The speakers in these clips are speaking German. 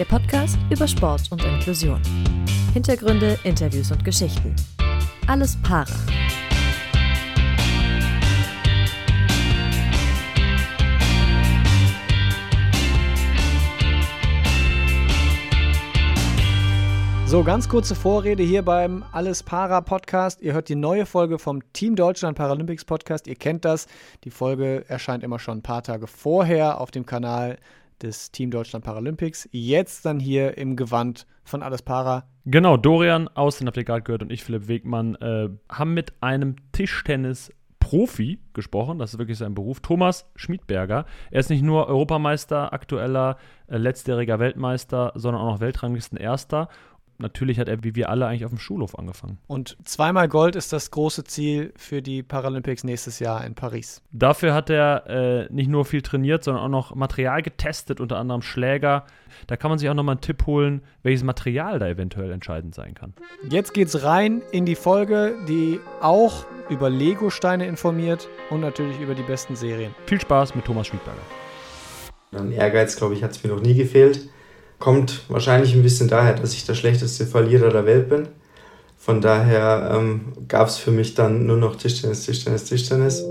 Der Podcast über Sport und Inklusion. Hintergründe, Interviews und Geschichten. Alles Para. So, ganz kurze Vorrede hier beim Alles Para Podcast. Ihr hört die neue Folge vom Team Deutschland Paralympics Podcast. Ihr kennt das. Die Folge erscheint immer schon ein paar Tage vorher auf dem Kanal des Team Deutschland Paralympics. Jetzt dann hier im Gewand von Alles Para. Genau, Dorian aus den gerade gehört und ich, Philipp Wegmann, äh, haben mit einem Tischtennis Profi gesprochen, das ist wirklich sein Beruf, Thomas Schmiedberger. Er ist nicht nur Europameister, aktueller äh, letztjähriger Weltmeister, sondern auch noch Weltranglisten Erster natürlich hat er wie wir alle eigentlich auf dem Schulhof angefangen. Und zweimal Gold ist das große Ziel für die Paralympics nächstes Jahr in Paris. Dafür hat er äh, nicht nur viel trainiert, sondern auch noch Material getestet, unter anderem Schläger. Da kann man sich auch nochmal einen Tipp holen, welches Material da eventuell entscheidend sein kann. Jetzt geht's rein in die Folge, die auch über Lego-Steine informiert und natürlich über die besten Serien. Viel Spaß mit Thomas Schmiedberger. An Ehrgeiz, glaube ich, hat es mir noch nie gefehlt. Kommt wahrscheinlich ein bisschen daher, dass ich der schlechteste Verlierer der Welt bin. Von daher ähm, gab es für mich dann nur noch Tischtennis, Tischtennis, Tischtennis.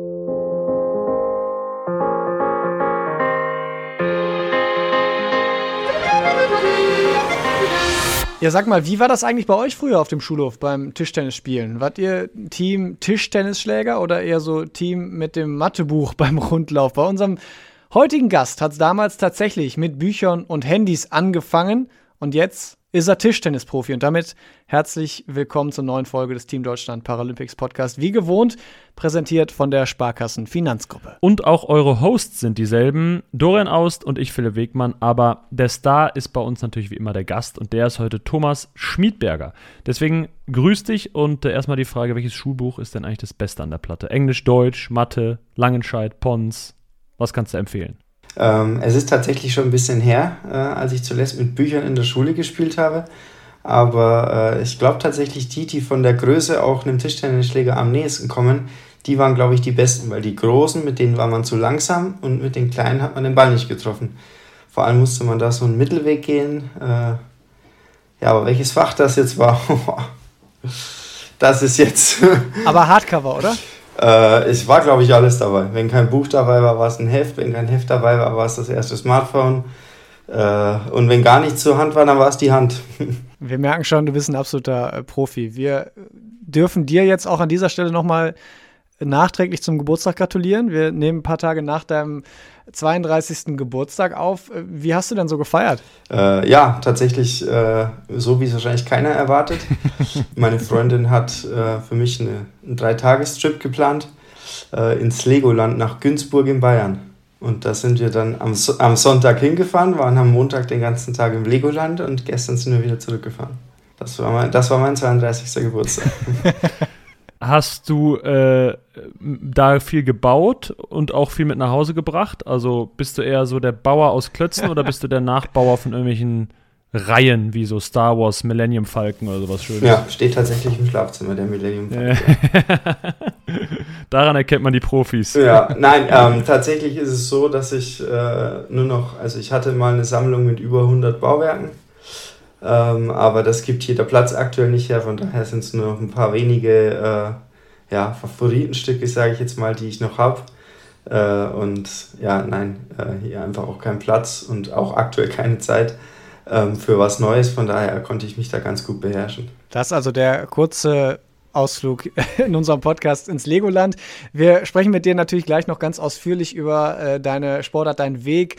Ja, sag mal, wie war das eigentlich bei euch früher auf dem Schulhof beim Tischtennisspielen? Wart ihr Team Tischtennisschläger oder eher so Team mit dem Mathebuch beim Rundlauf? Bei unserem heutigen Gast hat es damals tatsächlich mit Büchern und Handys angefangen und jetzt ist er Tischtennisprofi und damit herzlich willkommen zur neuen Folge des Team Deutschland Paralympics Podcast. Wie gewohnt, präsentiert von der Sparkassen Finanzgruppe. Und auch eure Hosts sind dieselben, Dorian Aust und ich, Philipp Wegmann, aber der Star ist bei uns natürlich wie immer der Gast und der ist heute Thomas Schmiedberger. Deswegen grüß dich und äh, erstmal die Frage, welches Schulbuch ist denn eigentlich das Beste an der Platte? Englisch, Deutsch, Mathe, Langenscheid, Pons, was kannst du empfehlen? Ähm, es ist tatsächlich schon ein bisschen her, äh, als ich zuletzt mit Büchern in der Schule gespielt habe. Aber äh, ich glaube tatsächlich, die, die von der Größe auch einem Tischtennisschläger am nächsten kommen, die waren, glaube ich, die besten, weil die großen, mit denen war man zu langsam und mit den kleinen hat man den Ball nicht getroffen. Vor allem musste man da so einen Mittelweg gehen. Äh, ja, aber welches Fach das jetzt war, das ist jetzt. aber Hardcover, oder? Äh, es war, glaube ich, alles dabei. Wenn kein Buch dabei war, war es ein Heft. Wenn kein Heft dabei war, war es das erste Smartphone. Äh, und wenn gar nichts zur Hand war, dann war es die Hand. Wir merken schon, du bist ein absoluter äh, Profi. Wir dürfen dir jetzt auch an dieser Stelle nochmal nachträglich zum Geburtstag gratulieren. Wir nehmen ein paar Tage nach deinem 32. Geburtstag auf. Wie hast du denn so gefeiert? Äh, ja, tatsächlich äh, so, wie es wahrscheinlich keiner erwartet. Meine Freundin hat äh, für mich eine, einen Dreitagestrip geplant äh, ins Legoland nach Günzburg in Bayern. Und da sind wir dann am, so am Sonntag hingefahren, waren am Montag den ganzen Tag im Legoland und gestern sind wir wieder zurückgefahren. Das war mein, das war mein 32. Geburtstag. Hast du äh, da viel gebaut und auch viel mit nach Hause gebracht? Also bist du eher so der Bauer aus Klötzen oder bist du der Nachbauer von irgendwelchen Reihen wie so Star Wars Millennium Falcon oder sowas Schönes? Ja, steht tatsächlich im Schlafzimmer der Millennium Falcon. Daran erkennt man die Profis. Ja, nein, ähm, tatsächlich ist es so, dass ich äh, nur noch, also ich hatte mal eine Sammlung mit über 100 Bauwerken ähm, aber das gibt hier der Platz aktuell nicht her, von daher sind es nur noch ein paar wenige äh, ja, Favoritenstücke, sage ich jetzt mal, die ich noch habe. Äh, und ja, nein, äh, hier einfach auch kein Platz und auch aktuell keine Zeit ähm, für was Neues. Von daher konnte ich mich da ganz gut beherrschen. Das ist also der kurze Ausflug in unserem Podcast ins Legoland. Wir sprechen mit dir natürlich gleich noch ganz ausführlich über äh, deine Sportart, deinen Weg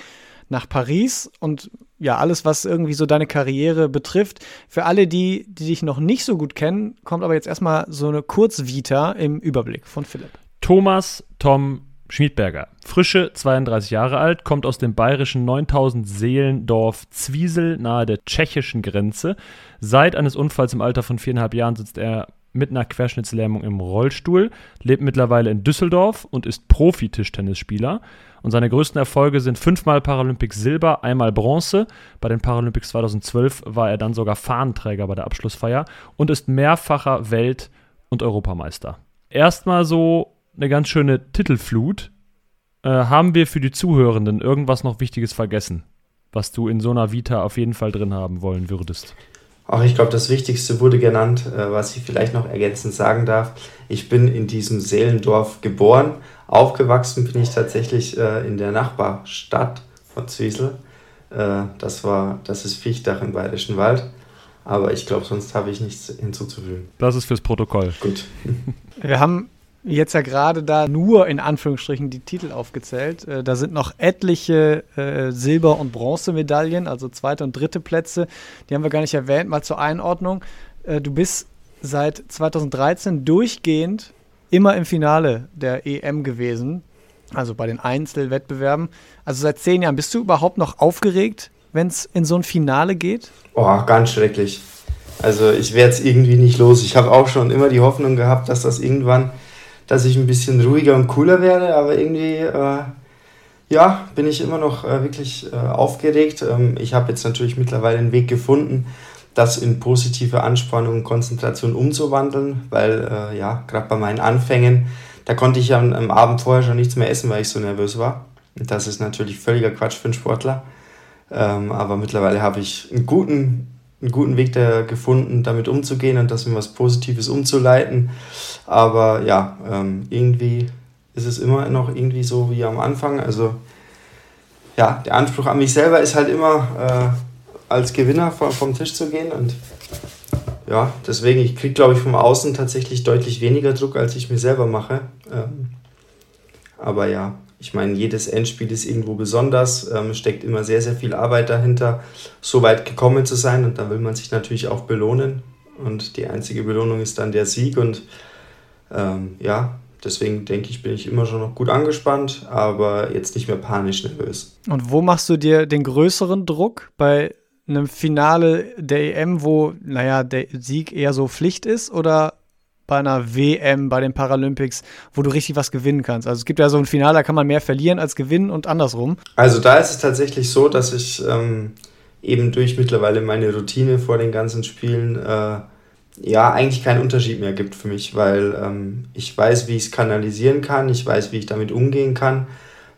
nach Paris und ja, alles, was irgendwie so deine Karriere betrifft. Für alle, die, die dich noch nicht so gut kennen, kommt aber jetzt erstmal so eine Kurzvita im Überblick von Philipp. Thomas Tom Schmiedberger, frische 32 Jahre alt, kommt aus dem bayerischen 9000 Seelendorf Zwiesel nahe der tschechischen Grenze. Seit eines Unfalls im Alter von viereinhalb Jahren sitzt er mit einer Querschnittslähmung im Rollstuhl, lebt mittlerweile in Düsseldorf und ist Profi-Tischtennisspieler. Und seine größten Erfolge sind fünfmal Paralympics Silber, einmal Bronze. Bei den Paralympics 2012 war er dann sogar Fahnenträger bei der Abschlussfeier und ist mehrfacher Welt- und Europameister. Erstmal so eine ganz schöne Titelflut. Äh, haben wir für die Zuhörenden irgendwas noch Wichtiges vergessen? was du in so einer Vita auf jeden Fall drin haben wollen würdest? Auch ich glaube, das Wichtigste wurde genannt, äh, was ich vielleicht noch ergänzend sagen darf. Ich bin in diesem Seelendorf geboren. Aufgewachsen bin ich tatsächlich äh, in der Nachbarstadt von Zwiesel. Äh, das, war, das ist Viechtach im Bayerischen Wald. Aber ich glaube, sonst habe ich nichts hinzuzufügen. Das ist fürs Protokoll. Gut. Wir haben jetzt ja gerade da nur in Anführungsstrichen die Titel aufgezählt. Äh, da sind noch etliche äh, Silber- und Bronzemedaillen, also zweite und dritte Plätze. Die haben wir gar nicht erwähnt. Mal zur Einordnung. Äh, du bist seit 2013 durchgehend immer im Finale der EM gewesen, also bei den Einzelwettbewerben. Also seit zehn Jahren. Bist du überhaupt noch aufgeregt, wenn es in so ein Finale geht? Oh, ganz schrecklich. Also ich werde es irgendwie nicht los. Ich habe auch schon immer die Hoffnung gehabt, dass das irgendwann dass ich ein bisschen ruhiger und cooler werde, aber irgendwie, äh, ja, bin ich immer noch äh, wirklich äh, aufgeregt. Ähm, ich habe jetzt natürlich mittlerweile einen Weg gefunden, das in positive Anspannung und Konzentration umzuwandeln, weil, äh, ja, gerade bei meinen Anfängen, da konnte ich am, am Abend vorher schon nichts mehr essen, weil ich so nervös war. Das ist natürlich völliger Quatsch für einen Sportler. Ähm, aber mittlerweile habe ich einen guten einen guten Weg da gefunden, damit umzugehen und das in was Positives umzuleiten. Aber ja, ähm, irgendwie ist es immer noch irgendwie so wie am Anfang. Also ja, der Anspruch an mich selber ist halt immer äh, als Gewinner vom, vom Tisch zu gehen und ja, deswegen, ich kriege, glaube ich, vom Außen tatsächlich deutlich weniger Druck, als ich mir selber mache. Ähm, aber ja, ich meine, jedes Endspiel ist irgendwo besonders, ähm, steckt immer sehr, sehr viel Arbeit dahinter, so weit gekommen zu sein und da will man sich natürlich auch belohnen und die einzige Belohnung ist dann der Sieg und ähm, ja, deswegen denke ich, bin ich immer schon noch gut angespannt, aber jetzt nicht mehr panisch nervös. Und wo machst du dir den größeren Druck? Bei einem Finale der EM, wo, naja, der Sieg eher so Pflicht ist oder bei einer WM, bei den Paralympics, wo du richtig was gewinnen kannst. Also es gibt ja so ein Finale, da kann man mehr verlieren als gewinnen und andersrum. Also da ist es tatsächlich so, dass ich ähm, eben durch mittlerweile meine Routine vor den ganzen Spielen äh, ja eigentlich keinen Unterschied mehr gibt für mich, weil ähm, ich weiß, wie ich es kanalisieren kann, ich weiß, wie ich damit umgehen kann.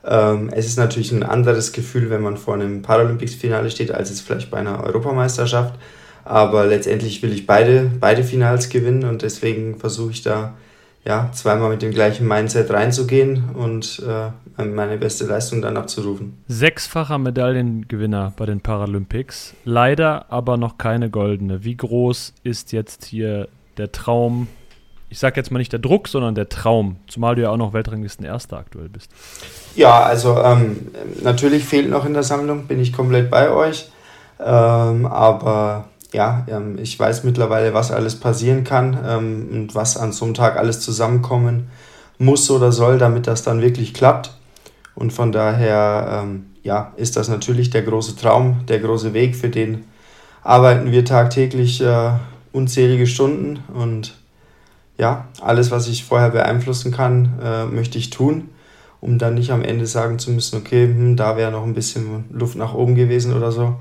Ähm, es ist natürlich ein anderes Gefühl, wenn man vor einem Paralympics-Finale steht, als es vielleicht bei einer Europameisterschaft. Aber letztendlich will ich beide, beide Finals gewinnen und deswegen versuche ich da ja, zweimal mit dem gleichen Mindset reinzugehen und äh, meine beste Leistung dann abzurufen. Sechsfacher Medaillengewinner bei den Paralympics, leider aber noch keine goldene. Wie groß ist jetzt hier der Traum? Ich sage jetzt mal nicht der Druck, sondern der Traum, zumal du ja auch noch Weltranglisten Erster aktuell bist. Ja, also ähm, natürlich fehlt noch in der Sammlung, bin ich komplett bei euch. Ähm, aber ja, ähm, ich weiß mittlerweile, was alles passieren kann ähm, und was an so einem Tag alles zusammenkommen muss oder soll, damit das dann wirklich klappt. Und von daher, ähm, ja, ist das natürlich der große Traum, der große Weg, für den arbeiten wir tagtäglich äh, unzählige Stunden und ja, alles, was ich vorher beeinflussen kann, äh, möchte ich tun, um dann nicht am Ende sagen zu müssen, okay, hm, da wäre noch ein bisschen Luft nach oben gewesen oder so.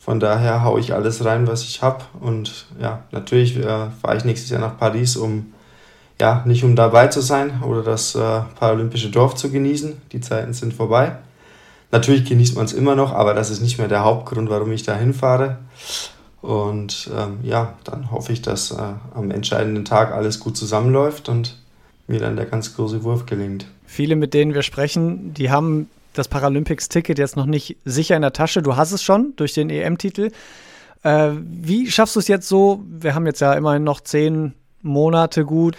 Von daher haue ich alles rein, was ich habe. Und ja, natürlich äh, fahre ich nächstes Jahr nach Paris, um ja, nicht um dabei zu sein oder das äh, paralympische Dorf zu genießen. Die Zeiten sind vorbei. Natürlich genießt man es immer noch, aber das ist nicht mehr der Hauptgrund, warum ich da hinfahre. Und ähm, ja, dann hoffe ich, dass äh, am entscheidenden Tag alles gut zusammenläuft und mir dann der ganz große Wurf gelingt. Viele, mit denen wir sprechen, die haben das Paralympics-Ticket jetzt noch nicht sicher in der Tasche. Du hast es schon durch den EM-Titel. Äh, wie schaffst du es jetzt so? Wir haben jetzt ja immerhin noch zehn Monate gut,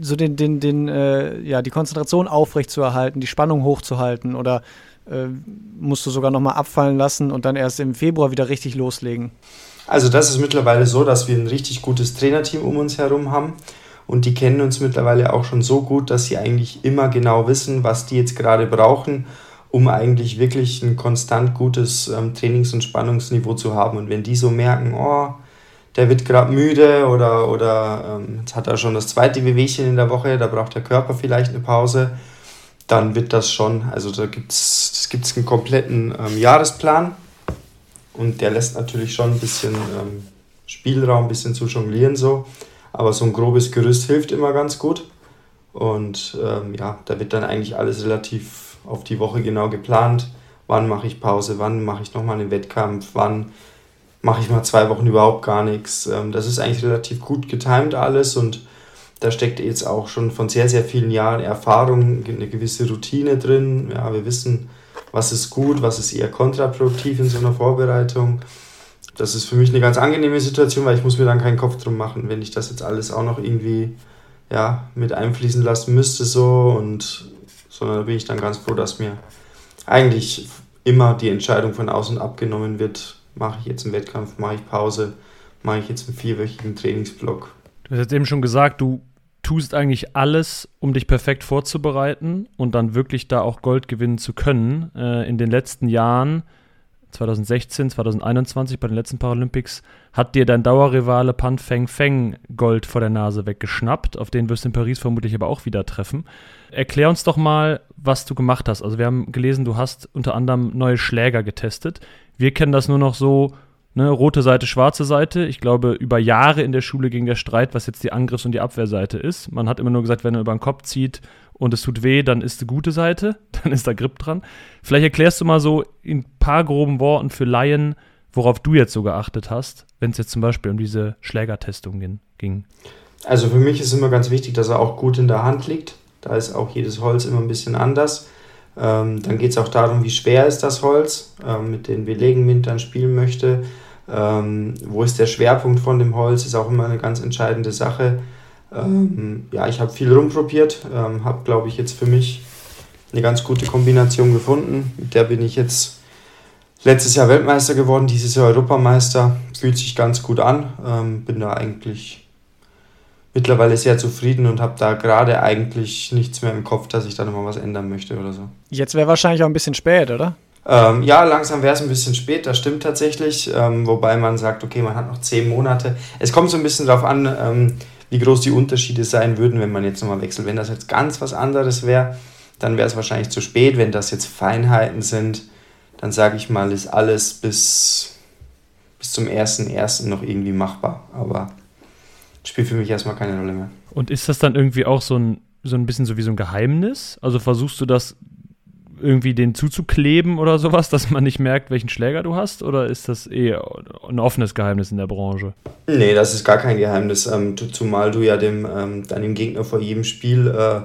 so den, den, den, äh, ja, die Konzentration aufrechtzuerhalten, die Spannung hochzuhalten oder äh, musst du sogar nochmal abfallen lassen und dann erst im Februar wieder richtig loslegen? Also das ist mittlerweile so, dass wir ein richtig gutes Trainerteam um uns herum haben und die kennen uns mittlerweile auch schon so gut, dass sie eigentlich immer genau wissen, was die jetzt gerade brauchen um eigentlich wirklich ein konstant gutes ähm, Trainings- und Spannungsniveau zu haben. Und wenn die so merken, oh, der wird gerade müde oder, oder ähm, jetzt hat er schon das zweite Wehwehchen in der Woche, da braucht der Körper vielleicht eine Pause, dann wird das schon, also da gibt es einen kompletten ähm, Jahresplan. Und der lässt natürlich schon ein bisschen ähm, Spielraum, ein bisschen zu jonglieren so, aber so ein grobes Gerüst hilft immer ganz gut. Und ähm, ja, da wird dann eigentlich alles relativ auf die Woche genau geplant wann mache ich Pause, wann mache ich nochmal einen Wettkampf, wann mache ich mal zwei Wochen überhaupt gar nichts. Ähm, das ist eigentlich relativ gut getimt alles und da steckt jetzt auch schon von sehr, sehr vielen Jahren Erfahrung, eine gewisse Routine drin. Ja, wir wissen, was ist gut, was ist eher kontraproduktiv in so einer Vorbereitung. Das ist für mich eine ganz angenehme Situation, weil ich muss mir dann keinen Kopf drum machen, wenn ich das jetzt alles auch noch irgendwie ja, mit einfließen lassen müsste so und sondern da bin ich dann ganz froh, dass mir eigentlich immer die Entscheidung von außen abgenommen wird, mache ich jetzt einen Wettkampf, mache ich Pause, mache ich jetzt einen vierwöchigen Trainingsblock. Du hast jetzt eben schon gesagt, du tust eigentlich alles, um dich perfekt vorzubereiten und dann wirklich da auch Gold gewinnen zu können. Äh, in den letzten Jahren, 2016, 2021 bei den letzten Paralympics, hat dir dein Dauerrivale Pan Feng Feng Gold vor der Nase weggeschnappt. Auf den wirst du in Paris vermutlich aber auch wieder treffen. Erklär uns doch mal, was du gemacht hast. Also wir haben gelesen, du hast unter anderem neue Schläger getestet. Wir kennen das nur noch so, ne, rote Seite, schwarze Seite. Ich glaube, über Jahre in der Schule ging der Streit, was jetzt die Angriffs- und die Abwehrseite ist. Man hat immer nur gesagt, wenn er über den Kopf zieht und es tut weh, dann ist die gute Seite, dann ist da Grip dran. Vielleicht erklärst du mal so in ein paar groben Worten für Laien, worauf du jetzt so geachtet hast, wenn es jetzt zum Beispiel um diese Schlägertestung ging. Also für mich ist immer ganz wichtig, dass er auch gut in der Hand liegt. Da ist auch jedes Holz immer ein bisschen anders. Ähm, dann geht es auch darum, wie schwer ist das Holz, ähm, mit dem Belegen Wind dann spielen möchte. Ähm, wo ist der Schwerpunkt von dem Holz, ist auch immer eine ganz entscheidende Sache. Ähm, ja, ich habe viel rumprobiert, ähm, habe, glaube ich, jetzt für mich eine ganz gute Kombination gefunden. Mit der bin ich jetzt letztes Jahr Weltmeister geworden, dieses Jahr Europameister. Fühlt sich ganz gut an. Ähm, bin da eigentlich mittlerweile sehr zufrieden und habe da gerade eigentlich nichts mehr im Kopf, dass ich da nochmal was ändern möchte oder so. Jetzt wäre wahrscheinlich auch ein bisschen spät, oder? Ähm, ja, langsam wäre es ein bisschen spät, das stimmt tatsächlich. Ähm, wobei man sagt, okay, man hat noch zehn Monate. Es kommt so ein bisschen darauf an, ähm, wie groß die Unterschiede sein würden, wenn man jetzt nochmal wechselt. Wenn das jetzt ganz was anderes wäre, dann wäre es wahrscheinlich zu spät. Wenn das jetzt Feinheiten sind, dann sage ich mal, ist alles bis, bis zum 1.1. noch irgendwie machbar. Aber spielt für mich erstmal keine Rolle mehr. Und ist das dann irgendwie auch so ein, so ein bisschen so wie so ein Geheimnis? Also versuchst du das irgendwie den zuzukleben oder sowas, dass man nicht merkt, welchen Schläger du hast? Oder ist das eh ein offenes Geheimnis in der Branche? Nee, das ist gar kein Geheimnis. Ähm, zumal du ja dem, ähm, deinem Gegner vor jedem Spiel äh,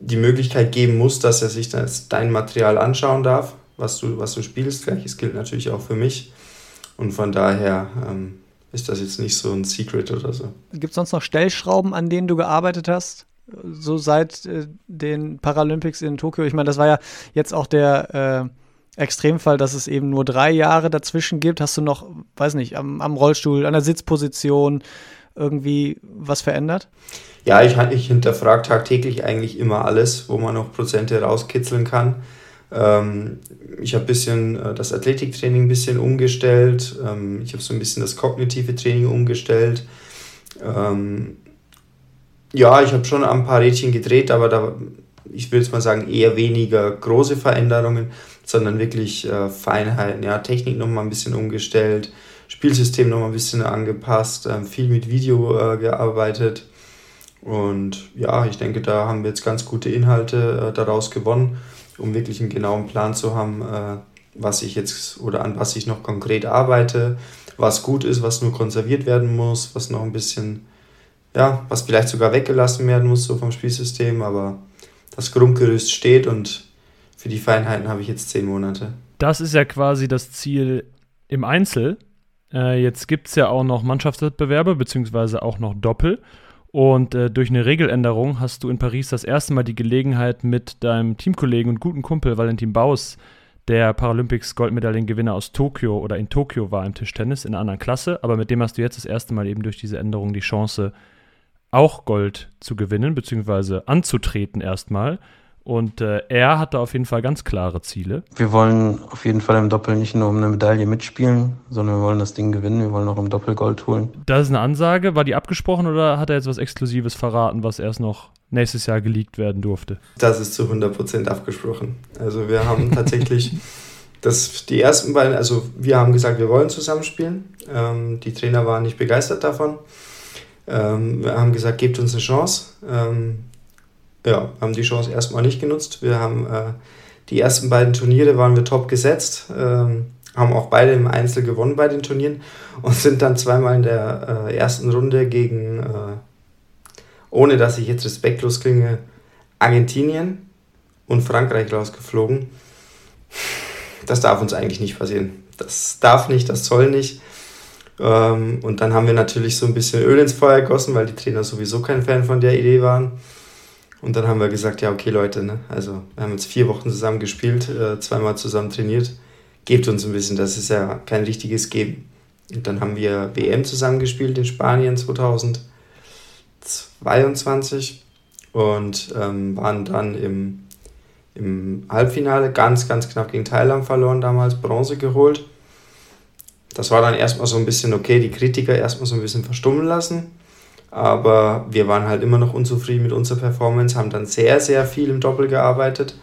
die Möglichkeit geben musst, dass er sich das, dein Material anschauen darf, was du, was du spielst. Gleiches gilt natürlich auch für mich. Und von daher ähm, ist das jetzt nicht so ein Secret oder so. Gibt es sonst noch Stellschrauben, an denen du gearbeitet hast? So seit äh, den Paralympics in Tokio. Ich meine, das war ja jetzt auch der äh, Extremfall, dass es eben nur drei Jahre dazwischen gibt. Hast du noch, weiß nicht, am, am Rollstuhl, an der Sitzposition irgendwie was verändert? Ja, ich, ich hinterfrage tagtäglich eigentlich immer alles, wo man noch Prozente rauskitzeln kann. Ähm, ich habe ein bisschen äh, das Athletiktraining ein bisschen umgestellt. Ähm, ich habe so ein bisschen das kognitive Training umgestellt. Ähm, ja, ich habe schon ein paar Rädchen gedreht, aber da, ich würde jetzt mal sagen, eher weniger große Veränderungen, sondern wirklich äh, Feinheiten. Ja, Technik nochmal ein bisschen umgestellt, Spielsystem nochmal ein bisschen angepasst, äh, viel mit Video äh, gearbeitet. Und ja, ich denke, da haben wir jetzt ganz gute Inhalte äh, daraus gewonnen, um wirklich einen genauen Plan zu haben, äh, was ich jetzt oder an was ich noch konkret arbeite, was gut ist, was nur konserviert werden muss, was noch ein bisschen ja, was vielleicht sogar weggelassen werden muss so vom Spielsystem, aber das Grundgerüst steht und für die Feinheiten habe ich jetzt zehn Monate. Das ist ja quasi das Ziel im Einzel. Äh, jetzt gibt es ja auch noch Mannschaftswettbewerbe, beziehungsweise auch noch Doppel. Und äh, durch eine Regeländerung hast du in Paris das erste Mal die Gelegenheit, mit deinem Teamkollegen und guten Kumpel Valentin Baus, der Paralympics Goldmedaillengewinner aus Tokio oder in Tokio war im Tischtennis in einer anderen Klasse, aber mit dem hast du jetzt das erste Mal eben durch diese Änderung die Chance, auch Gold zu gewinnen, beziehungsweise anzutreten erstmal. Und äh, er hat da auf jeden Fall ganz klare Ziele. Wir wollen auf jeden Fall im Doppel nicht nur um eine Medaille mitspielen, sondern wir wollen das Ding gewinnen. Wir wollen auch im Doppel Gold holen. Das ist eine Ansage. War die abgesprochen oder hat er jetzt was Exklusives verraten, was erst noch nächstes Jahr geleakt werden durfte? Das ist zu 100% abgesprochen. Also wir haben tatsächlich das, die ersten beiden, also wir haben gesagt, wir wollen zusammenspielen. Ähm, die Trainer waren nicht begeistert davon. Ähm, wir haben gesagt, gebt uns eine Chance. Ähm, ja, haben die Chance erstmal nicht genutzt. Wir haben äh, Die ersten beiden Turniere waren wir top gesetzt, ähm, haben auch beide im Einzel gewonnen bei den Turnieren und sind dann zweimal in der äh, ersten Runde gegen, äh, ohne dass ich jetzt respektlos klinge, Argentinien und Frankreich rausgeflogen. Das darf uns eigentlich nicht passieren. Das darf nicht, das soll nicht. Ähm, und dann haben wir natürlich so ein bisschen Öl ins Feuer gegossen, weil die Trainer sowieso kein Fan von der Idee waren. Und dann haben wir gesagt, ja, okay Leute, ne? also wir haben jetzt vier Wochen zusammen gespielt, äh, zweimal zusammen trainiert. Gebt uns ein bisschen, das ist ja kein richtiges Geben. Und dann haben wir WM zusammen gespielt in Spanien 2022 und ähm, waren dann im, im Halbfinale ganz, ganz knapp gegen Thailand verloren, damals Bronze geholt. Das war dann erstmal so ein bisschen okay, die Kritiker erstmal so ein bisschen verstummen lassen. Aber wir waren halt immer noch unzufrieden mit unserer Performance, haben dann sehr, sehr viel im Doppel gearbeitet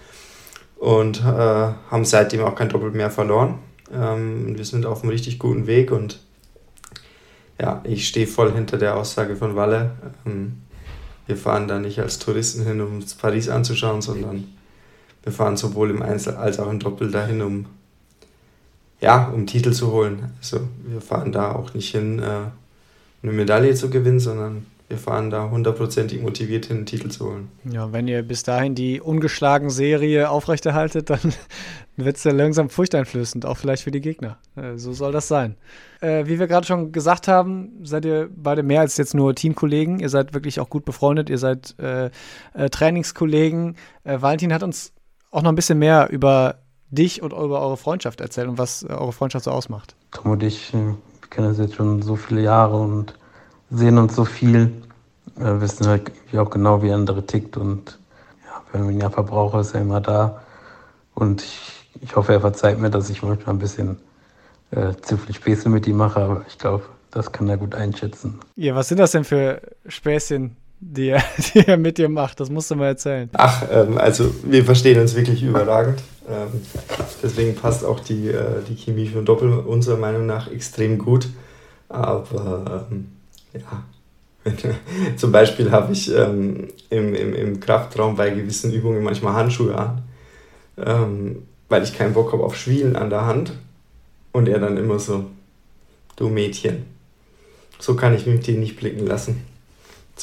und äh, haben seitdem auch kein Doppel mehr verloren. Ähm, wir sind auf einem richtig guten Weg und ja, ich stehe voll hinter der Aussage von Walle. Ähm, wir fahren da nicht als Touristen hin, um Paris anzuschauen, sondern wir fahren sowohl im Einzel als auch im Doppel dahin, um, ja, um Titel zu holen. Also wir fahren da auch nicht hin, äh, eine Medaille zu gewinnen, sondern wir fahren da hundertprozentig motiviert hin, einen Titel zu holen. Ja, wenn ihr bis dahin die ungeschlagen Serie aufrechterhaltet, dann wird es ja langsam furchteinflößend, auch vielleicht für die Gegner. Äh, so soll das sein. Äh, wie wir gerade schon gesagt haben, seid ihr beide mehr als jetzt nur Teamkollegen. Ihr seid wirklich auch gut befreundet, ihr seid äh, Trainingskollegen. Valentin hat uns auch noch ein bisschen mehr über dich und über eure Freundschaft erzählt und was eure Freundschaft so ausmacht. Tom und ich kennen uns jetzt schon so viele Jahre und sehen uns so viel, äh, wissen halt auch genau, wie andere tickt und ja, wenn man ihn ja verbrauche, ist er immer da. Und ich, ich hoffe, er verzeiht mir, dass ich manchmal ein bisschen äh, zu viel Späße mit ihm mache, aber ich glaube, das kann er gut einschätzen. Ja, was sind das denn für Späßchen, die er, die er mit dir macht? Das musst du mal erzählen. Ach, ähm, also wir verstehen uns wirklich überragend. Ähm, deswegen passt auch die, äh, die Chemie für Doppel unserer Meinung nach extrem gut. Aber ähm, ja, zum Beispiel habe ich ähm, im, im, im Kraftraum bei gewissen Übungen manchmal Handschuhe an, ähm, weil ich keinen Bock habe auf Schwielen an der Hand. Und er dann immer so, du Mädchen, so kann ich mich dir nicht blicken lassen.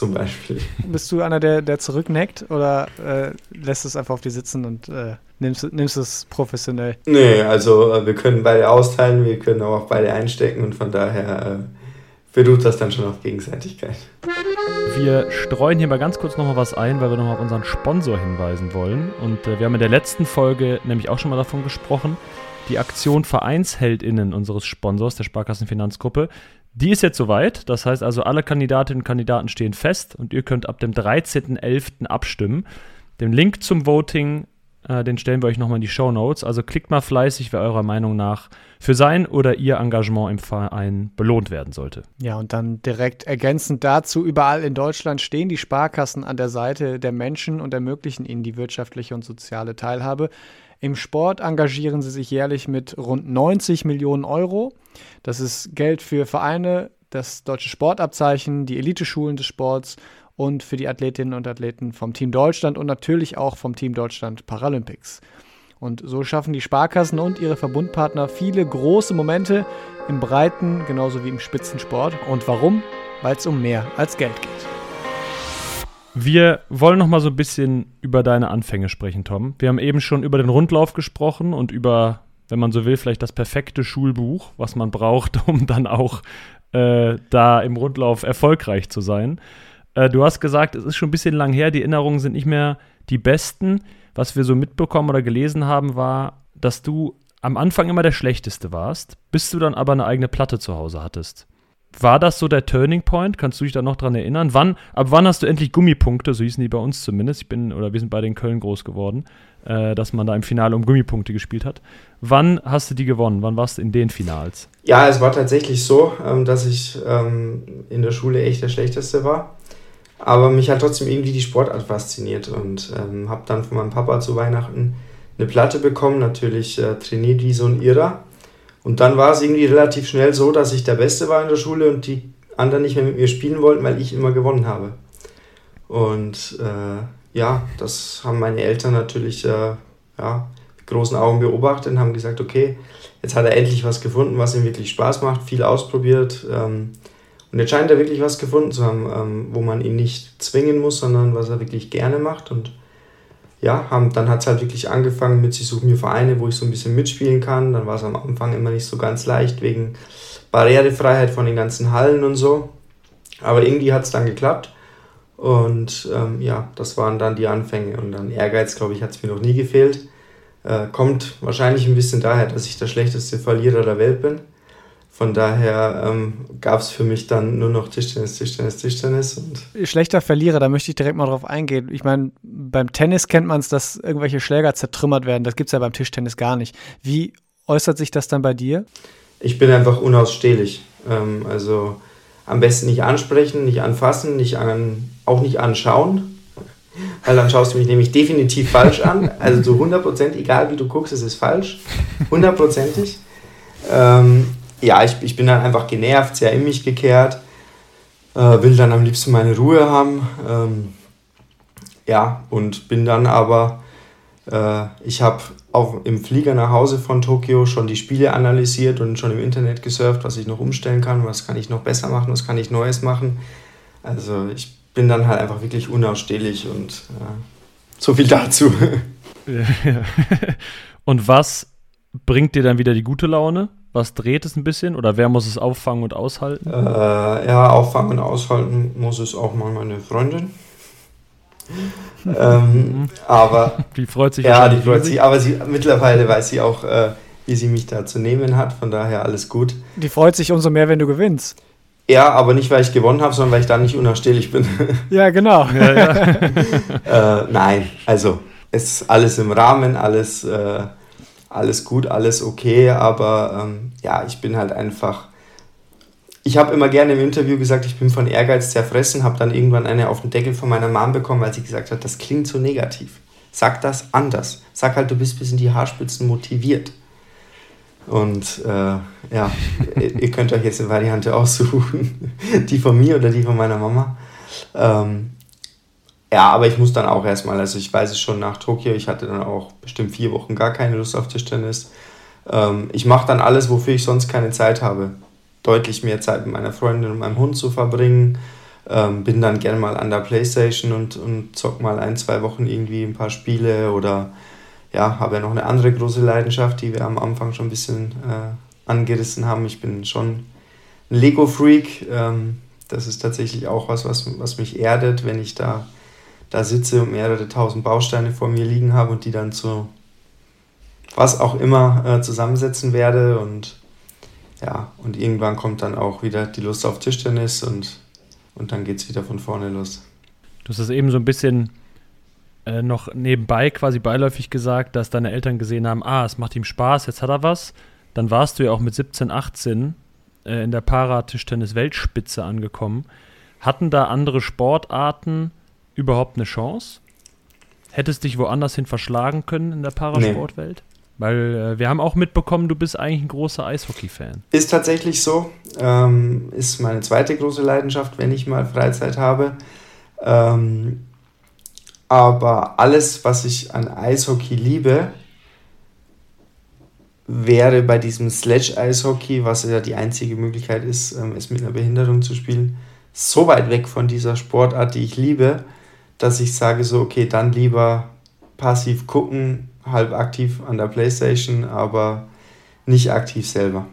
Zum Beispiel. Bist du einer, der, der zurückneckt oder äh, lässt es einfach auf dir sitzen und äh, nimmst, nimmst es professionell? Nee, also äh, wir können beide austeilen, wir können auch beide einstecken und von daher äh, beruht das dann schon auf Gegenseitigkeit. Wir streuen hier mal ganz kurz nochmal was ein, weil wir nochmal auf unseren Sponsor hinweisen wollen. Und äh, wir haben in der letzten Folge nämlich auch schon mal davon gesprochen. Die Aktion VereinsheldInnen unseres Sponsors, der Sparkassenfinanzgruppe, die ist jetzt soweit. Das heißt also, alle Kandidatinnen und Kandidaten stehen fest und ihr könnt ab dem 13.11. abstimmen. Den Link zum Voting äh, den stellen wir euch nochmal in die Show Notes. Also klickt mal fleißig, wer eurer Meinung nach für sein oder ihr Engagement im Verein belohnt werden sollte. Ja, und dann direkt ergänzend dazu, überall in Deutschland stehen die Sparkassen an der Seite der Menschen und ermöglichen ihnen die wirtschaftliche und soziale Teilhabe. Im Sport engagieren sie sich jährlich mit rund 90 Millionen Euro. Das ist Geld für Vereine, das deutsche Sportabzeichen, die Eliteschulen des Sports und für die Athletinnen und Athleten vom Team Deutschland und natürlich auch vom Team Deutschland Paralympics. Und so schaffen die Sparkassen und ihre Verbundpartner viele große Momente im Breiten genauso wie im Spitzensport. Und warum? Weil es um mehr als Geld geht. Wir wollen noch mal so ein bisschen über deine Anfänge sprechen, Tom. Wir haben eben schon über den Rundlauf gesprochen und über, wenn man so will, vielleicht das perfekte Schulbuch, was man braucht, um dann auch äh, da im Rundlauf erfolgreich zu sein. Äh, du hast gesagt, es ist schon ein bisschen lang her, die Erinnerungen sind nicht mehr die besten. Was wir so mitbekommen oder gelesen haben, war, dass du am Anfang immer der Schlechteste warst, bis du dann aber eine eigene Platte zu Hause hattest. War das so der Turning Point? Kannst du dich da noch dran erinnern? Wann, ab wann hast du endlich Gummipunkte, so hießen die bei uns zumindest, ich bin, oder wir sind beide in Köln groß geworden, äh, dass man da im Finale um Gummipunkte gespielt hat. Wann hast du die gewonnen? Wann warst du in den Finals? Ja, es war tatsächlich so, ähm, dass ich ähm, in der Schule echt der Schlechteste war. Aber mich hat trotzdem irgendwie die Sportart fasziniert und ähm, habe dann von meinem Papa zu Weihnachten eine Platte bekommen, natürlich äh, trainiert wie so ein Irrer. Und dann war es irgendwie relativ schnell so, dass ich der Beste war in der Schule und die anderen nicht mehr mit mir spielen wollten, weil ich immer gewonnen habe. Und äh, ja, das haben meine Eltern natürlich äh, ja, großen Augen beobachtet und haben gesagt, okay, jetzt hat er endlich was gefunden, was ihm wirklich Spaß macht, viel ausprobiert. Ähm, und jetzt scheint er wirklich was gefunden zu haben, ähm, wo man ihn nicht zwingen muss, sondern was er wirklich gerne macht. Und ja, haben, dann hat es halt wirklich angefangen mit, ich suche mir Vereine, wo ich so ein bisschen mitspielen kann. Dann war es am Anfang immer nicht so ganz leicht wegen Barrierefreiheit von den ganzen Hallen und so. Aber irgendwie hat es dann geklappt. Und ähm, ja, das waren dann die Anfänge. Und dann Ehrgeiz, glaube ich, hat es mir noch nie gefehlt. Äh, kommt wahrscheinlich ein bisschen daher, dass ich der schlechteste Verlierer der Welt bin. Von daher ähm, gab es für mich dann nur noch Tischtennis, Tischtennis, Tischtennis. Und Schlechter Verlierer, da möchte ich direkt mal drauf eingehen. Ich meine, beim Tennis kennt man es, dass irgendwelche Schläger zertrümmert werden. Das gibt es ja beim Tischtennis gar nicht. Wie äußert sich das dann bei dir? Ich bin einfach unausstehlich. Ähm, also am besten nicht ansprechen, nicht anfassen, nicht an, auch nicht anschauen. Weil dann schaust du mich nämlich definitiv falsch an. Also zu 100% egal wie du guckst, es ist falsch. Hundertprozentig. Ähm, ja, ich, ich bin dann einfach genervt, sehr in mich gekehrt, äh, will dann am liebsten meine Ruhe haben. Ähm, ja, und bin dann aber, äh, ich habe auch im Flieger nach Hause von Tokio schon die Spiele analysiert und schon im Internet gesurft, was ich noch umstellen kann, was kann ich noch besser machen, was kann ich Neues machen. Also ich bin dann halt einfach wirklich unausstehlich und äh, so viel dazu. und was bringt dir dann wieder die gute Laune? Was dreht es ein bisschen oder wer muss es auffangen und aushalten? Äh, ja, auffangen und aushalten muss es auch mal meine Freundin. ähm, aber die freut sich ja, die freut sich, aber sie mittlerweile weiß sie auch, äh, wie sie mich da zu nehmen hat, von daher alles gut. Die freut sich umso mehr, wenn du gewinnst. Ja, aber nicht, weil ich gewonnen habe, sondern weil ich da nicht unausstehlich bin. Ja, genau. Ja, ja. äh, nein, also es ist alles im Rahmen, alles äh, alles gut, alles okay, aber ähm, ja, ich bin halt einfach. Ich habe immer gerne im Interview gesagt, ich bin von Ehrgeiz zerfressen, habe dann irgendwann eine auf den Deckel von meiner Mom bekommen, weil sie gesagt hat, das klingt so negativ. Sag das anders. Sag halt, du bist bis in die Haarspitzen motiviert. Und äh, ja, ihr könnt euch jetzt eine Variante aussuchen, die von mir oder die von meiner Mama. Ähm, ja, aber ich muss dann auch erstmal, also ich weiß es schon nach Tokio, ich hatte dann auch bestimmt vier Wochen gar keine Lust auf Tischtennis. Ähm, ich mache dann alles, wofür ich sonst keine Zeit habe. Deutlich mehr Zeit mit meiner Freundin und meinem Hund zu verbringen. Ähm, bin dann gerne mal an der Playstation und, und zock mal ein, zwei Wochen irgendwie ein paar Spiele oder ja, habe ja noch eine andere große Leidenschaft, die wir am Anfang schon ein bisschen äh, angerissen haben. Ich bin schon ein Lego-Freak. Ähm, das ist tatsächlich auch was, was, was mich erdet, wenn ich da da sitze und mehrere tausend Bausteine vor mir liegen habe und die dann zu was auch immer äh, zusammensetzen werde und ja, und irgendwann kommt dann auch wieder die Lust auf Tischtennis und, und dann geht es wieder von vorne los. Du hast es eben so ein bisschen äh, noch nebenbei quasi beiläufig gesagt, dass deine Eltern gesehen haben, ah, es macht ihm Spaß, jetzt hat er was. Dann warst du ja auch mit 17, 18 äh, in der Paratischtennis-Weltspitze angekommen. Hatten da andere Sportarten überhaupt eine Chance? Hättest dich woanders hin verschlagen können in der Parasportwelt? Nee. Weil äh, wir haben auch mitbekommen, du bist eigentlich ein großer Eishockey-Fan. Ist tatsächlich so. Ähm, ist meine zweite große Leidenschaft, wenn ich mal Freizeit habe. Ähm, aber alles, was ich an Eishockey liebe, wäre bei diesem Sledge-Eishockey, was ja die einzige Möglichkeit ist, ähm, es mit einer Behinderung zu spielen, so weit weg von dieser Sportart, die ich liebe, dass ich sage so, okay, dann lieber passiv gucken, halb aktiv an der Playstation, aber nicht aktiv selber.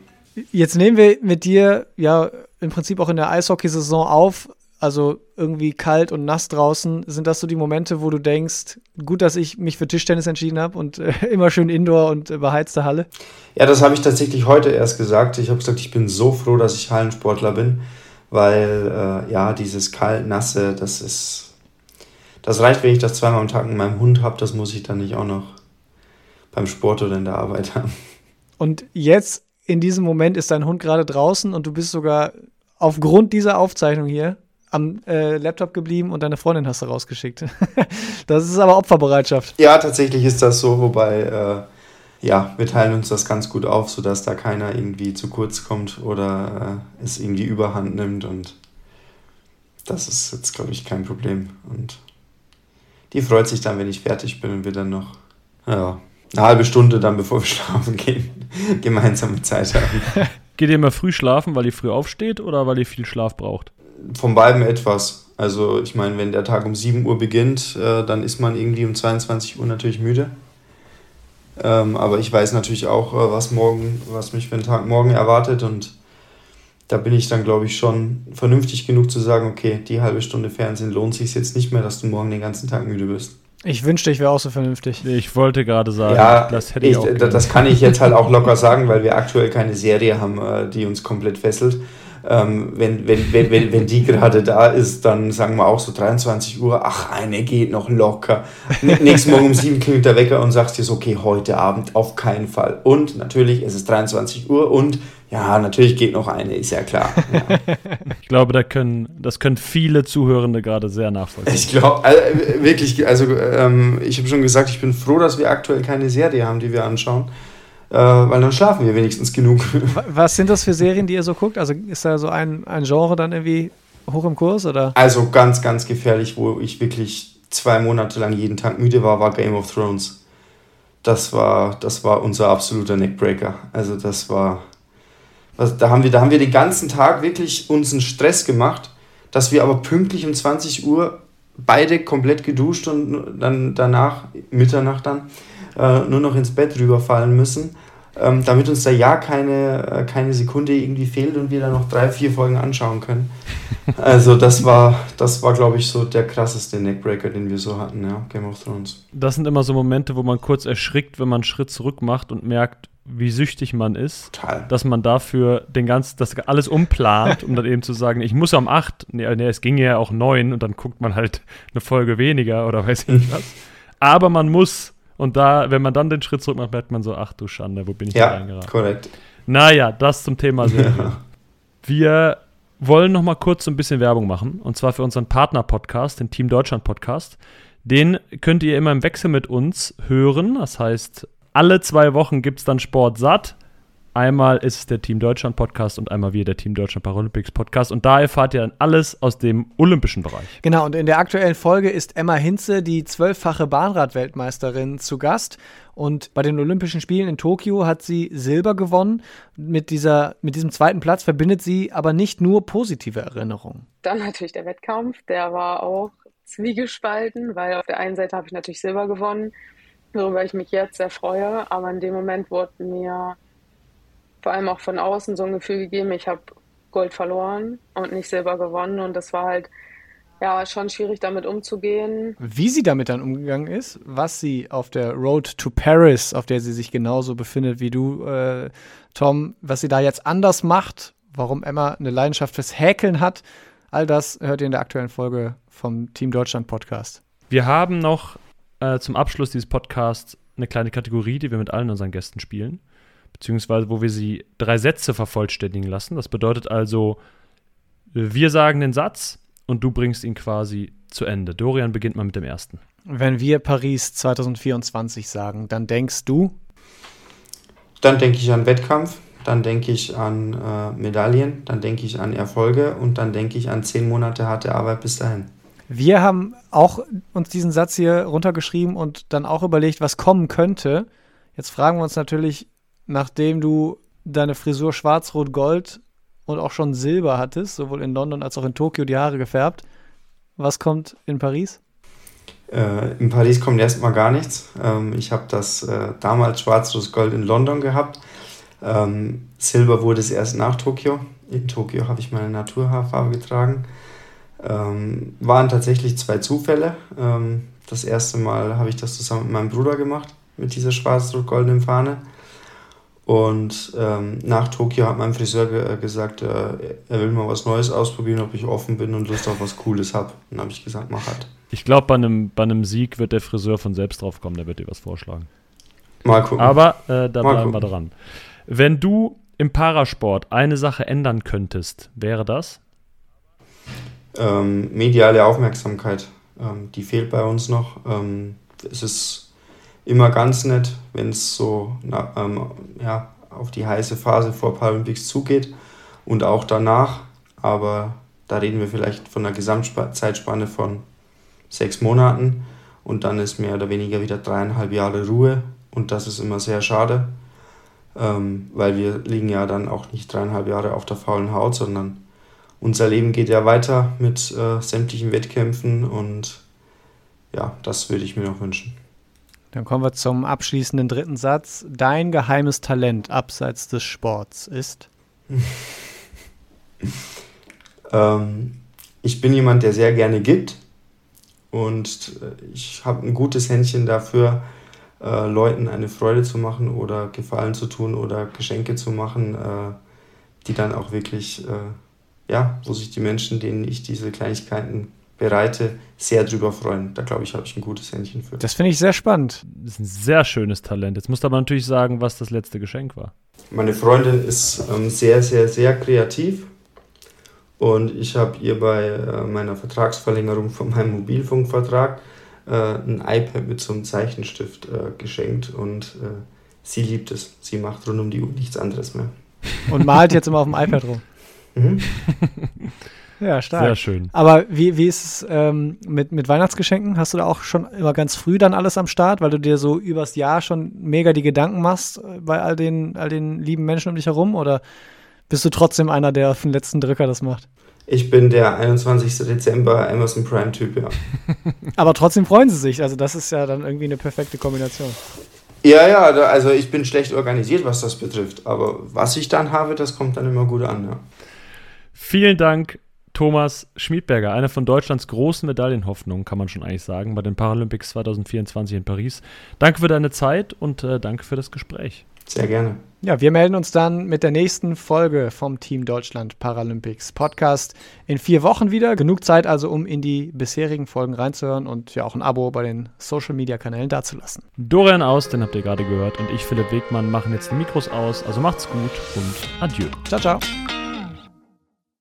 Jetzt nehmen wir mit dir ja im Prinzip auch in der Eishockeysaison auf. Also irgendwie kalt und nass draußen. Sind das so die Momente, wo du denkst, gut, dass ich mich für Tischtennis entschieden habe und äh, immer schön Indoor und äh, beheizte Halle? Ja, das habe ich tatsächlich heute erst gesagt. Ich habe gesagt, ich bin so froh, dass ich Hallensportler bin, weil äh, ja, dieses kalt-nasse, das ist das reicht, wenn ich das zweimal am Tag mit meinem Hund habe. Das muss ich dann nicht auch noch beim Sport oder in der Arbeit haben. Und jetzt, in diesem Moment, ist dein Hund gerade draußen und du bist sogar aufgrund dieser Aufzeichnung hier am äh, Laptop geblieben und deine Freundin hast du rausgeschickt. das ist aber Opferbereitschaft. Ja, tatsächlich ist das so, wobei, äh, ja, wir teilen uns das ganz gut auf, sodass da keiner irgendwie zu kurz kommt oder äh, es irgendwie überhand nimmt und das ist jetzt, glaube ich, kein Problem. Und die freut sich dann, wenn ich fertig bin und wir dann noch ja, Eine halbe Stunde dann, bevor wir schlafen gehen, gemeinsame Zeit haben. Geht ihr immer früh schlafen, weil ihr früh aufsteht oder weil ihr viel Schlaf braucht? Von beidem etwas. Also ich meine, wenn der Tag um 7 Uhr beginnt, äh, dann ist man irgendwie um 22 Uhr natürlich müde. Ähm, aber ich weiß natürlich auch, äh, was morgen, was mich für einen Tag morgen erwartet und da bin ich dann, glaube ich, schon vernünftig genug zu sagen, okay, die halbe Stunde Fernsehen lohnt sich jetzt nicht mehr, dass du morgen den ganzen Tag müde bist. Ich wünschte, ich wäre auch so vernünftig. Ich wollte gerade sagen, ja, das hätte ich, ich auch. Gerne. Das kann ich jetzt halt auch locker sagen, weil wir aktuell keine Serie haben, äh, die uns komplett fesselt. Ähm, wenn, wenn, wenn, wenn, wenn die gerade da ist, dann sagen wir auch so 23 Uhr, ach, eine geht noch locker. Nächsten Morgen um 7 klingelt der Wecker und sagst dir so, okay, heute Abend auf keinen Fall. Und natürlich, es ist 23 Uhr und ja, natürlich geht noch eine, ist ja klar. Ja. ich glaube, da können, das können viele Zuhörende gerade sehr nachvollziehen. Ich glaube, also, wirklich, also ähm, ich habe schon gesagt, ich bin froh, dass wir aktuell keine Serie haben, die wir anschauen. Äh, weil dann schlafen wir wenigstens genug. Was sind das für Serien, die ihr so guckt? Also ist da so ein, ein Genre dann irgendwie hoch im Kurs? Oder? Also ganz, ganz gefährlich, wo ich wirklich zwei Monate lang jeden Tag müde war, war Game of Thrones. Das war, das war unser absoluter Neckbreaker. Also das war also da, haben wir, da haben wir den ganzen Tag wirklich uns einen Stress gemacht, dass wir aber pünktlich um 20 Uhr beide komplett geduscht und dann danach, Mitternacht dann, äh, nur noch ins Bett rüberfallen müssen, ähm, damit uns da ja keine, äh, keine Sekunde irgendwie fehlt und wir dann noch drei, vier Folgen anschauen können. Also das war, das war glaube ich, so der krasseste Neckbreaker, den wir so hatten, ja, Game of Thrones. Das sind immer so Momente, wo man kurz erschrickt, wenn man einen Schritt zurück macht und merkt, wie süchtig man ist, Total. dass man dafür den ganzen, das alles umplant, um dann eben zu sagen, ich muss am 8, nee, nee, es ging ja auch 9 und dann guckt man halt eine Folge weniger oder weiß ich nicht was. Aber man muss, und da, wenn man dann den Schritt zurück macht, merkt man so, ach du Schande, wo bin ich ja, da reingeraten? korrekt. Naja, das zum Thema Serie. Ja. Wir wollen noch mal kurz so ein bisschen Werbung machen, und zwar für unseren Partner-Podcast, den Team Deutschland Podcast. Den könnt ihr immer im Wechsel mit uns hören. Das heißt, alle zwei Wochen gibt es dann Sport satt. Einmal ist es der Team Deutschland Podcast und einmal wir der Team Deutschland Paralympics Podcast. Und da erfahrt ihr dann alles aus dem olympischen Bereich. Genau, und in der aktuellen Folge ist Emma Hinze, die zwölffache Bahnrad-Weltmeisterin, zu Gast. Und bei den Olympischen Spielen in Tokio hat sie Silber gewonnen. Mit, dieser, mit diesem zweiten Platz verbindet sie aber nicht nur positive Erinnerungen. Dann natürlich der Wettkampf, der war auch zwiegespalten, weil auf der einen Seite habe ich natürlich Silber gewonnen worüber ich mich jetzt sehr freue. Aber in dem Moment wurde mir vor allem auch von außen so ein Gefühl gegeben, ich habe Gold verloren und nicht Silber gewonnen. Und das war halt ja schon schwierig, damit umzugehen. Wie sie damit dann umgegangen ist, was sie auf der Road to Paris, auf der sie sich genauso befindet wie du, äh, Tom, was sie da jetzt anders macht, warum Emma eine Leidenschaft fürs Häkeln hat, all das hört ihr in der aktuellen Folge vom Team Deutschland Podcast. Wir haben noch äh, zum Abschluss dieses Podcasts eine kleine Kategorie, die wir mit allen unseren Gästen spielen, beziehungsweise wo wir sie drei Sätze vervollständigen lassen. Das bedeutet also, wir sagen den Satz und du bringst ihn quasi zu Ende. Dorian beginnt mal mit dem ersten. Wenn wir Paris 2024 sagen, dann denkst du? Dann denke ich an Wettkampf, dann denke ich an äh, Medaillen, dann denke ich an Erfolge und dann denke ich an zehn Monate harte Arbeit bis dahin. Wir haben auch uns diesen Satz hier runtergeschrieben und dann auch überlegt, was kommen könnte. Jetzt fragen wir uns natürlich, nachdem du deine Frisur schwarz-rot-gold und auch schon Silber hattest, sowohl in London als auch in Tokio die Haare gefärbt, was kommt in Paris? Äh, in Paris kommt erstmal gar nichts. Ähm, ich habe das äh, damals schwarz-rot-gold in London gehabt. Ähm, Silber wurde es erst nach Tokio. In Tokio habe ich meine Naturhaarfarbe getragen. Ähm, waren tatsächlich zwei Zufälle. Ähm, das erste Mal habe ich das zusammen mit meinem Bruder gemacht, mit dieser schwarz-rot-goldenen Fahne. Und ähm, nach Tokio hat mein Friseur ge äh, gesagt, äh, er will mal was Neues ausprobieren, ob ich offen bin und Lust auf was Cooles habe. Dann habe ich gesagt, mach halt. Ich glaube, bei einem, bei einem Sieg wird der Friseur von selbst drauf kommen, der wird dir was vorschlagen. Mal gucken. Aber äh, da mal bleiben gucken. wir dran. Wenn du im Parasport eine Sache ändern könntest, wäre das? ähm, mediale Aufmerksamkeit, ähm, die fehlt bei uns noch. Ähm, es ist immer ganz nett, wenn es so na, ähm, ja, auf die heiße Phase vor Paralympics zugeht und auch danach. Aber da reden wir vielleicht von einer Gesamtzeitspanne von sechs Monaten und dann ist mehr oder weniger wieder dreieinhalb Jahre Ruhe Und das ist immer sehr schade, ähm, weil wir liegen ja dann auch nicht dreieinhalb Jahre auf der faulen Haut, sondern unser Leben geht ja weiter mit äh, sämtlichen Wettkämpfen und ja, das würde ich mir noch wünschen. Dann kommen wir zum abschließenden dritten Satz. Dein geheimes Talent abseits des Sports ist? ähm, ich bin jemand, der sehr gerne gibt und äh, ich habe ein gutes Händchen dafür, äh, Leuten eine Freude zu machen oder Gefallen zu tun oder Geschenke zu machen, äh, die dann auch wirklich, äh, ja, wo sich die Menschen, denen ich diese Kleinigkeiten bereite, sehr drüber freuen. Da glaube ich, habe ich ein gutes Händchen für. Das finde ich sehr spannend. Das ist ein sehr schönes Talent. Jetzt musst du aber natürlich sagen, was das letzte Geschenk war. Meine Freundin ist ähm, sehr, sehr, sehr kreativ. Und ich habe ihr bei äh, meiner Vertragsverlängerung von meinem Mobilfunkvertrag äh, ein iPad mit so einem Zeichenstift äh, geschenkt. Und äh, sie liebt es. Sie macht rund um die Uhr nichts anderes mehr. Und malt jetzt immer auf dem iPad rum. Mhm. Ja, stark. Sehr schön. Aber wie, wie ist es ähm, mit, mit Weihnachtsgeschenken? Hast du da auch schon immer ganz früh dann alles am Start, weil du dir so übers Jahr schon mega die Gedanken machst äh, bei all den, all den lieben Menschen um dich herum? Oder bist du trotzdem einer, der auf den letzten Drücker das macht? Ich bin der 21. Dezember Amazon Prime-Typ, ja. Aber trotzdem freuen sie sich. Also, das ist ja dann irgendwie eine perfekte Kombination. Ja, ja, also ich bin schlecht organisiert, was das betrifft. Aber was ich dann habe, das kommt dann immer gut an, ja. Vielen Dank Thomas Schmiedberger, eine von Deutschlands großen Medaillenhoffnungen, kann man schon eigentlich sagen, bei den Paralympics 2024 in Paris. Danke für deine Zeit und äh, danke für das Gespräch. Sehr gerne. Ja, wir melden uns dann mit der nächsten Folge vom Team Deutschland Paralympics Podcast in vier Wochen wieder. Genug Zeit also, um in die bisherigen Folgen reinzuhören und ja auch ein Abo bei den Social Media Kanälen dazulassen. Dorian aus, den habt ihr gerade gehört, und ich, Philipp Wegmann, machen jetzt die Mikros aus. Also macht's gut und adieu. Ciao, ciao.